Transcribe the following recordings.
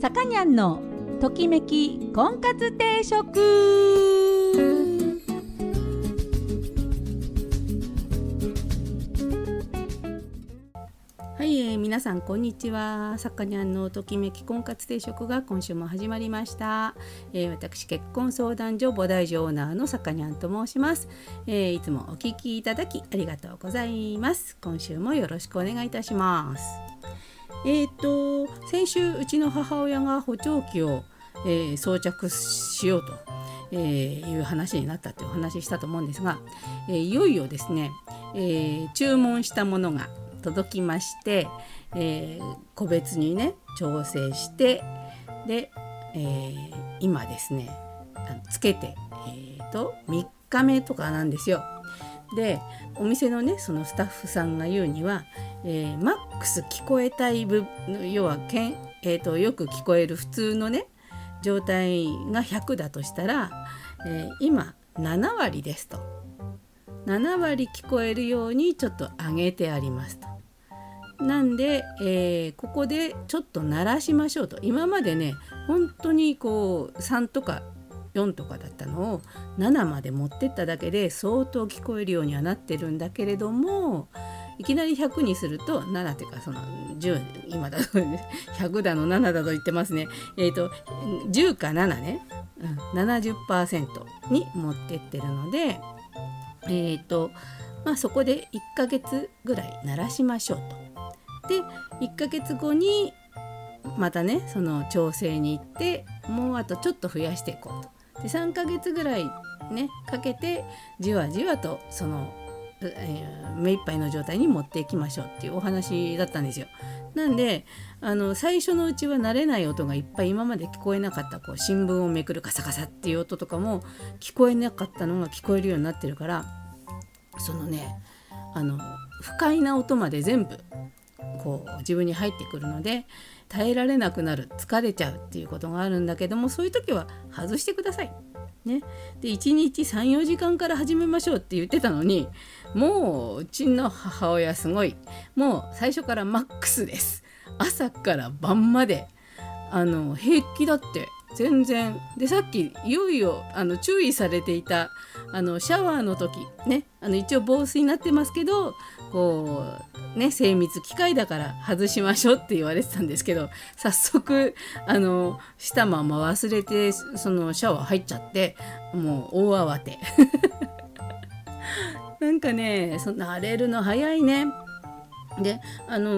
さかにゃんのときめき婚活定食。はい、えー、皆さんこんにちは。さかにゃんのときめき婚活定食が今週も始まりました、えー、私結婚相談所菩提寺オーナーのさかにゃんと申します、えー、いつもお聞きいただきありがとうございます。今週もよろしくお願いいたします。えっ、と先週うちの母親が補聴器を、え装着しようと、えいう話になったというお話したと思うんですが、えいよいよですね、え注文したものが届きまして、えー、個別にね調整してで、えー、今ですねつけて、えーと、3日目とかなんですよ。でお店のねそのスタッフさんが言うには、えー、マックス聞こえたい部要はけん、えーと、よく聞こえる普通のね状態が100だとしたら、えー、今7割ですと7割聞こえるようにちょっと上げてありますと。なんで、えー、ここでちょっと鳴らしましょうと今までね本当にこう3とか4とかだったのを7まで持ってっただけで相当聞こえるようにはなってるんだけれどもいきなり100にすると7っていうかその10今だと100だの7だと言ってますねえっ、ー、と10か7ね、うん、70%に持ってってるのでえっ、ー、とまあそこで1ヶ月ぐらい鳴らしましょうと。で1ヶ月後にまたねその調整に行ってもうあとちょっと増やしていこうと。で3ヶ月ぐらいねかけてじわじわとその、えー、目いっぱいの状態に持っていきましょうっていうお話だったんですよ。なんであの最初のうちは慣れない音がいっぱい今まで聞こえなかったこう新聞をめくるカサカサっていう音とかも聞こえなかったのが聞こえるようになってるからそのねあの不快な音まで全部こう自分に入ってくるので耐えられなくなる疲れちゃうっていうことがあるんだけどもそういう時は外してください。ね、で1日34時間から始めましょうって言ってたのにもううちの母親すごいもう最初からマックスです。朝から晩まであの平気だって。全然でさっきいよいよあの注意されていたあのシャワーの時ねあの一応防水になってますけどこうね精密機械だから外しましょうって言われてたんですけど早速あのしたまま忘れてそのシャワー入っちゃってもう大慌て なんかねそんな荒れるの早いね。であの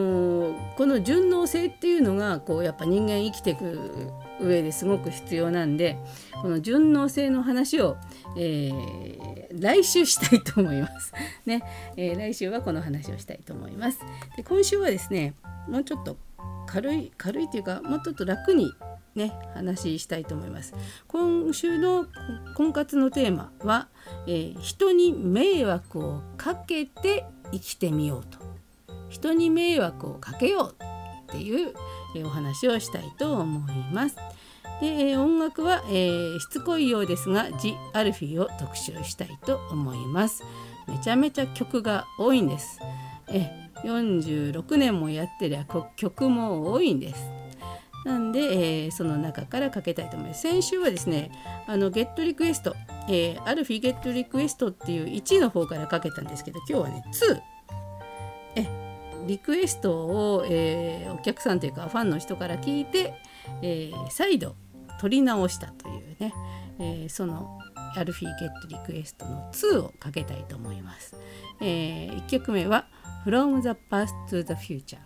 ー、この順応性っていうのがこうやっぱ人間生きていく上ですごく必要なんでこの順応性の話を、えー、来週したいと思います。ね、えー、来週はこの話をしたいと思います。で今週はですねもうちょっと軽い軽いというかもうちょっと楽にね話したいと思います。今週の婚活のテーマは、えー、人に迷惑をかけて生きてみようと人に迷惑をかけようっていうお話をしたいと思います。で音楽は、えー、しつこいようですがジ・アルフィーを特集したいと思います。めちゃめちゃ曲が多いんです。え46年もやってりゃ曲も多いんです。なんで、えー、その中からかけたいと思います。先週はですね、あのゲットリクエスト、えー、アルフィゲットリクエストっていう1の方からかけたんですけど、今日はね、2。えリクエストを、えー、お客さんというかファンの人から聞いて、えー、再度取り直したというね、えー、そのアルフィーゲットリクエストの2をかけたいと思います。えー、1曲目は From the Past to the Future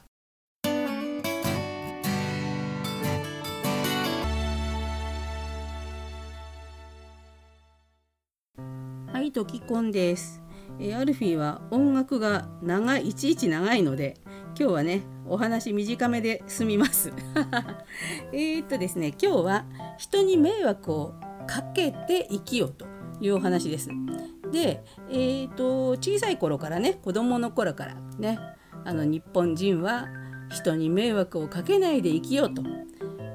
はい、トキコンです。え、アルフィーは音楽が長いいちいち長いので今日はねお話短めで済みます。えっとですね今日は人に迷惑をかけて生きようというお話です。でえっ、と小さい頃からね子供の頃からねあの日本人は人に迷惑をかけないで生きようと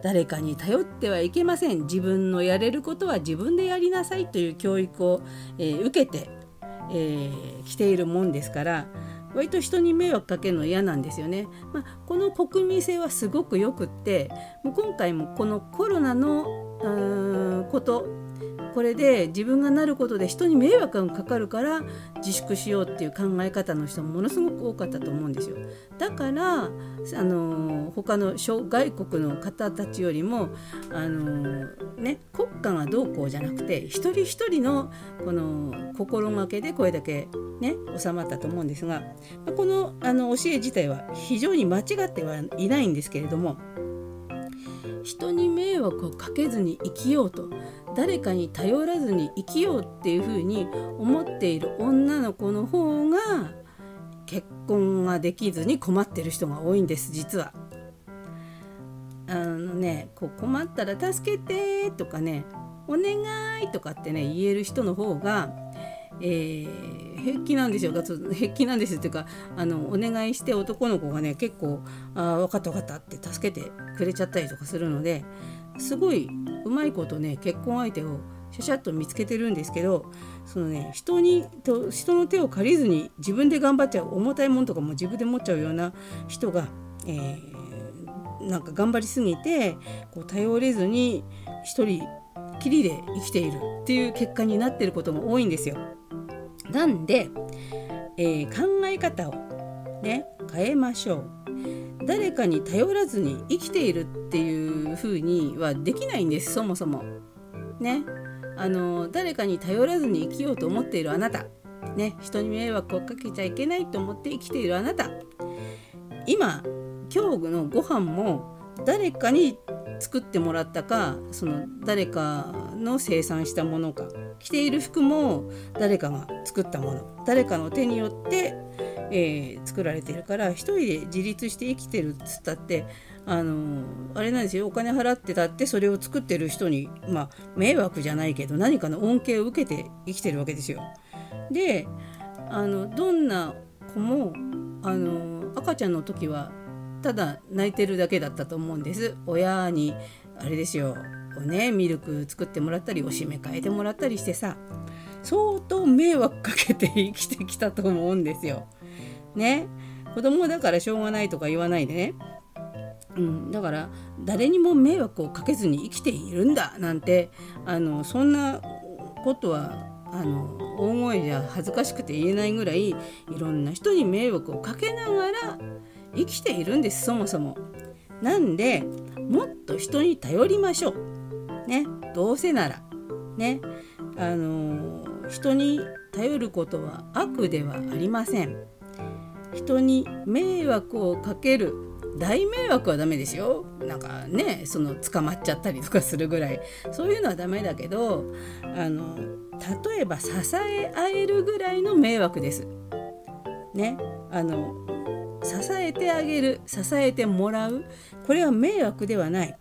誰かに頼ってはいけません。自分のやれることは自分でやりなさいという教育を、えー、受けてえー、来ているもんですから割と人に迷惑かけるの嫌なんですよね。まあ、この国民性はすごくよくってもう今回もこのコロナのことこれで自分がなることで人に迷惑がかかるから自粛しようっていう考え方の人もものすごく多かったと思うんですよ。だからあの他の諸外国の方たちよりもあの、ね、国家がどうこうじゃなくて一人一人のこの心がけでこれだけ、ね、収まったと思うんですがこのあの教え自体は非常に間違ってはいないんですけれども人に迷惑をかけずに生きようと誰かに頼らずに生きようっていうふうに思っている女の子の方が結婚ができずに困ってる人が多いんです実は。あのねこう困ったら助けてとかねお願いとかってね言える人の方が、えー、平気なんですよ平気なんですっていうかあのお願いして男の子がね結構「あ分かった分かった」って助けてくれちゃったりとかするのですごいうまいことね結婚相手をシャシャッと見つけてるんですけどそのね人にと人の手を借りずに自分で頑張っちゃう重たいものとかも自分で持っちゃうような人が、えー、なんか頑張りすぎてこう頼れずに一人きりで生きているっていう結果になってることも多いんですよ。なんで、えー、考え方をね変えましょう。誰かに頼らずに生きているっていう風にはできないんですそもそも。ね。あの誰かに頼らずに生きようと思っているあなた。ね、人に迷惑をかけちゃいけないと思って生きているあなた。今今日のご飯も誰かに作ってもらったかその誰かの生産したものか着ている服も誰かが作ったもの誰かの手によってえー、作られてるから一人で自立して生きてるっつったってあのあれなんですよお金払ってたってそれを作ってる人にまあ迷惑じゃないけど何かの恩恵を受けて生きてるわけですよ。であのどんな子もあの赤ちゃんの時はただ泣いてるだけだったと思うんです。親にあれですよねミルク作ってもらったりおしめ替えてもらったりしてさ相当迷惑かけて生きてきたと思うんですよ。ね子供だからしょうがないとか言わないでね、うん、だから誰にも迷惑をかけずに生きているんだなんてあのそんなことはあの大声じゃ恥ずかしくて言えないぐらいいろんな人に迷惑をかけながら生きているんですそもそも。なんでもっと人に頼りましょう。ねどうせなら。ねあの人に頼ることは悪ではありません。人に迷惑をかける大迷惑はダメですよなんかねその捕まっちゃったりとかするぐらいそういうのはダメだけどあの例えば支え合えるぐらいの迷惑です。ねあの支えてあげる支えてもらう。これは迷惑ではない。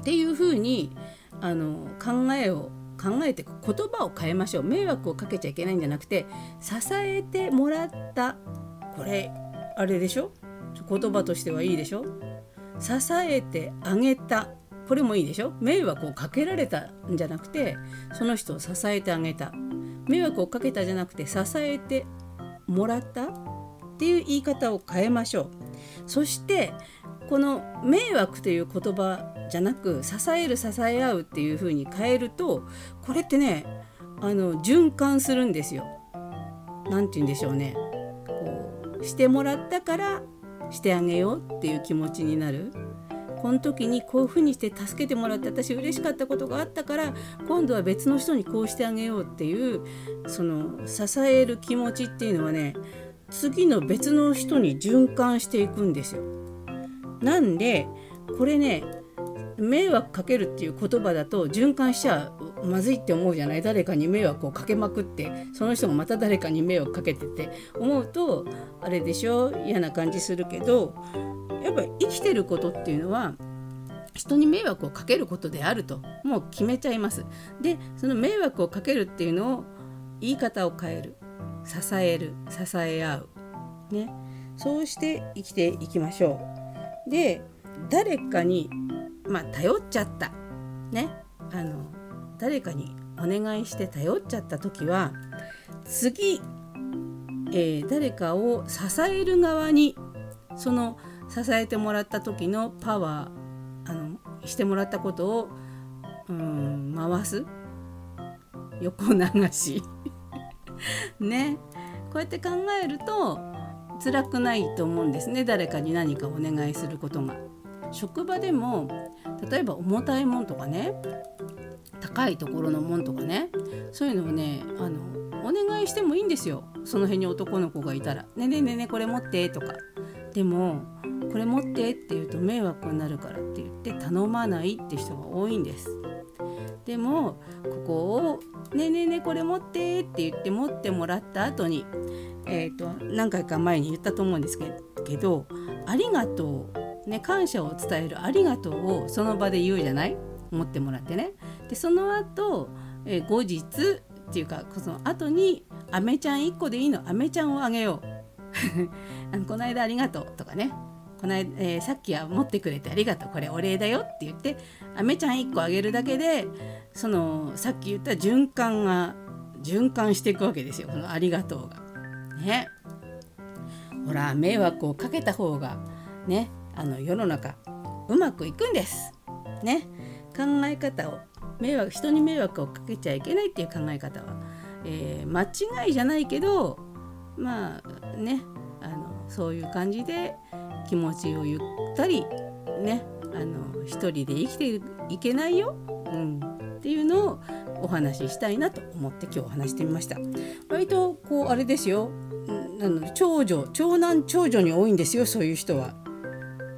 っていうふうにあの考えを考えて言葉を変えましょう。迷惑をかけちゃいけないんじゃなくて支えてもらった。これあれでしょ？言葉としてはいいでしょ？支えてあげた。これもいいでしょ？迷惑をかけられたんじゃなくてその人を支えてあげた。迷惑をかけたじゃなくて支えてもらった。っていう言い方を変えましょう。そしてこの迷惑という言葉じゃなく支える支え合うっていう風に変えるとこれってねあの循環するんですよ。何て言うんでしょうね。こうしてもらったからしてあげようっていう気持ちになる。この時にこういうふうにして助けてもらって私嬉しかったことがあったから今度は別の人にこうしてあげようっていうその支える気持ちっていうのはね次の別の人に循環していくんですよ。なんでこれね迷惑かけるっていう言葉だと循環しちゃまずいって思うじゃない？誰かに迷惑をかけまくってその人がまた誰かに迷惑かけてって思うとあれでしょ？嫌な感じするけどやっぱ生きてることっていうのは人に迷惑をかけることであるともう決めちゃいます。でその迷惑をかけるっていうのを言い方を変える支える支え合う。ね。そうして生きていきましょう。で誰かにまあ頼っちゃった。ね。あの誰かにお願いして頼っちゃった時は次えー、誰かを支える側にその支えてもらった時のパワーあのしてもらったことをうん回す。横流し。ね。こうやって考えると辛くないと思うんですね。誰かに何かお願いすることが。職場でも例えば重たいもんとかね。高いところのもんとかね。そういうのをねあのお願いしてもいいんですよ。その辺に男の子がいたら「ねねねねこれ持って」とか。でも「これ持って」って言うと迷惑になるからって言って頼まないって人が多いんです。でもここを「ねえねえねえこれ持って」って言って持ってもらった後にえーと、何回か前に言ったと思うんですけど「ありがとう」ね感謝を伝える「ありがとう」をその場で言うじゃない？持ってもらってね。でその後、えー、後日っていうかその後に「あめちゃん1個でいいのあめちゃんをあげよう」あの「この間ありがとう」とかね。この間、えー、さっきは持ってくれてありがとう。これお礼だよって言ってあめちゃん1個あげるだけでそのさっき言った循環が循環していくわけですよ。このありがとうが。ね。ほら迷惑をかけた方がねあの世の中うまくいくんです。ね。考え方を迷惑人に迷惑をかけちゃいけないっていう考え方は、えー、間違いじゃないけどまあねあのそういう感じで気持ちをゆったりねあの一人で生きていけないよ、うん、っていうのをお話ししたいなと思って今日お話してみました割とこうあれですよあの長女長男長女に多いんですよそういう人は。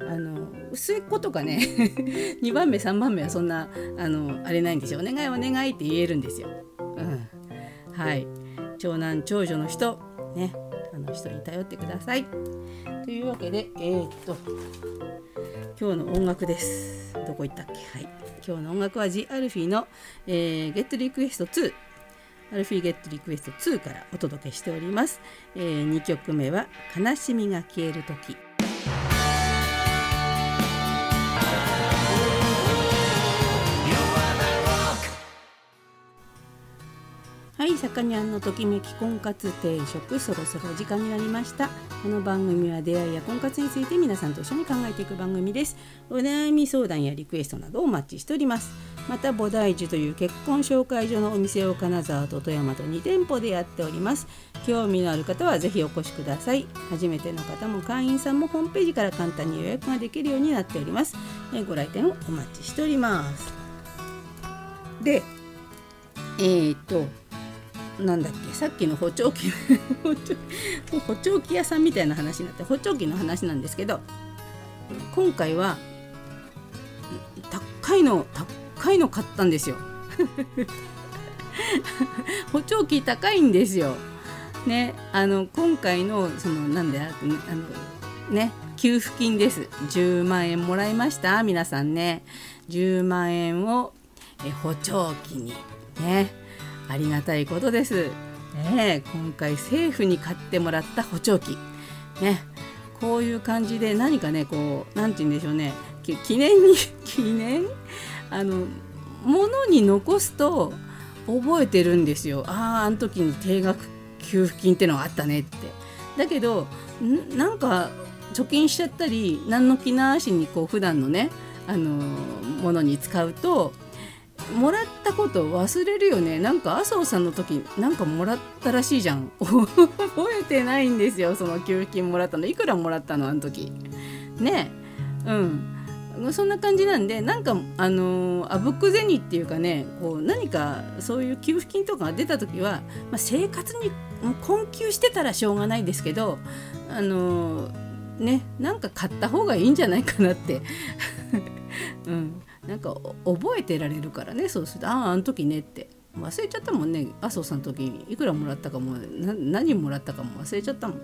あの末っ子とかね 2番目3番目はそんなあのあれないんですよお願いお願いって言えるんですよ。うん、はい長男長女の人ねあの人に頼ってください。というわけでえー、っと今日の音楽です。どこ行ったっけ？はい。今日の音楽は The アルフィの、えー、Get Request 2アルフィーゲットリクエスト2からお届けしております、えー、2曲目は悲しみが消える時。さかにゃんのときめき婚活定食そろそろ時間になりました。この番組は出会いや婚活について皆さんと一緒に考えていく番組です。お悩み相談やリクエストなどお待ちしております。また菩提寺という結婚紹介所のお店を金沢と富山と2店舗でやっております。興味のある方はぜひお越しください。初めての方も会員さんもホームページから簡単に予約ができるようになっております。ご来店をお待ちしております。でえー、っとなんだっけ？さっきの補聴器 補聴器屋さんみたいな話になって補聴器の話なんですけど今回は高いの高いの買ったんですよ。補聴器高いんですよ。ねあの今回のそのなんであのね給付金です。10万円もらいました？皆さんね。10万円をえ補聴器にね。ありがたいことです。ね、今回政府に買ってもらった補聴器、ね、こういう感じで何かねこう何て言うんでしょうね。記念に 記念？あの物に残すと覚えてるんですよ。あああの時に定額給付金ってのがあったねって。だけどなんか貯金しちゃったり何の気なしにこう普段のねあのものに使うともらったこと忘れるよね。なんか麻生さんの時なんかもらったらしいじゃん。覚えてないんですよ。その給付金もらったの。いくらもらったのあの時。ね。うん。そんな感じなんでなんかあのあぶく銭っていうかねこう何かそういう給付金とかが出た時は、まあ、生活に困窮してたらしょうがないですけどあのね。なんか買った方がいいんじゃないかなって。うん。なんか覚えてられるからねそうするとあああの時ねって。忘れちゃったもんね。麻生さんの時いくらもらったかも。何もらったかも。忘れちゃったもん。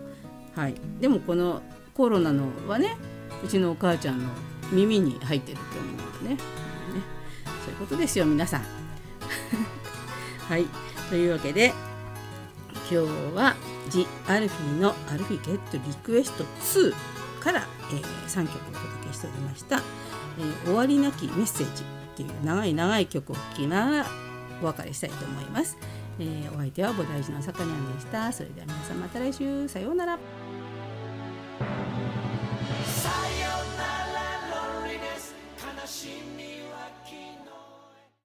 はい。でもこのコロナのはねうちのお母ちゃんの耳に入ってるって思うんでね。ね。そういうことですよ皆さん。はい。というわけで今日は「ジ・アルフィーのアルフィゲットリクエスト2」から、えー、3曲お届けしておりました。えー、終わりなきメッセージっていう長い長い曲を聴きながらお別れしたいと思います。えー、お相手は菩提寺のさかにゃんでした。それでは皆さんまた来週。さようなら。